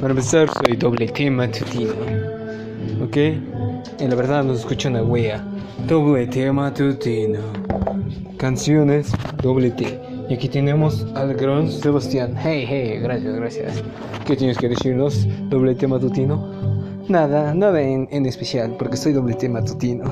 Para empezar, soy doble T matutino. ¿Ok? En la verdad nos escucha una wea. Doble T matutino. Canciones, doble T. Y aquí tenemos al gran Sebastián. Hey, hey, gracias, gracias. ¿Qué tienes que decirnos, doble T matutino? Nada, nada en, en especial, porque soy doble T matutino.